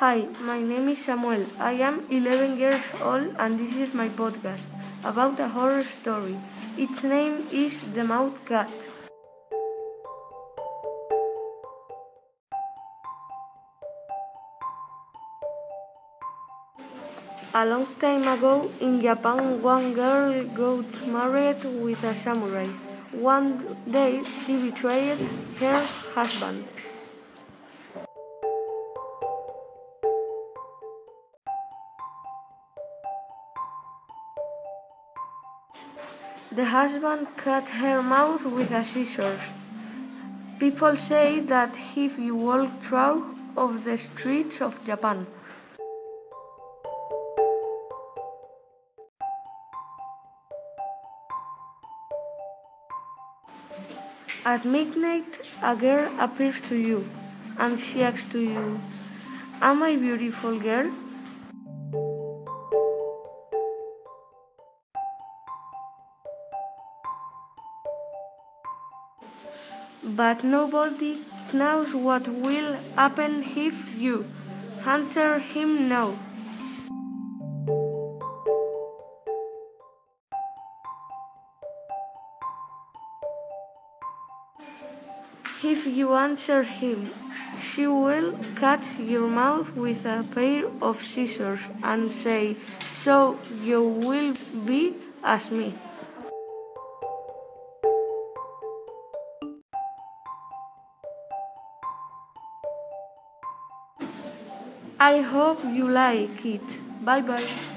Hi, my name is Samuel. I am 11 years old and this is my podcast about a horror story. Its name is The Mouth Cat. A long time ago in Japan, one girl got married with a samurai. One day she betrayed her husband. The husband cut her mouth with a scissors. People say that if you walk through of the streets of Japan, At midnight, a girl appears to you, and she asks to you, Am I beautiful girl? But nobody knows what will happen if you answer him no. If you answer him, she will cut your mouth with a pair of scissors and say, So you will be as me. I hope you like it. Bye bye.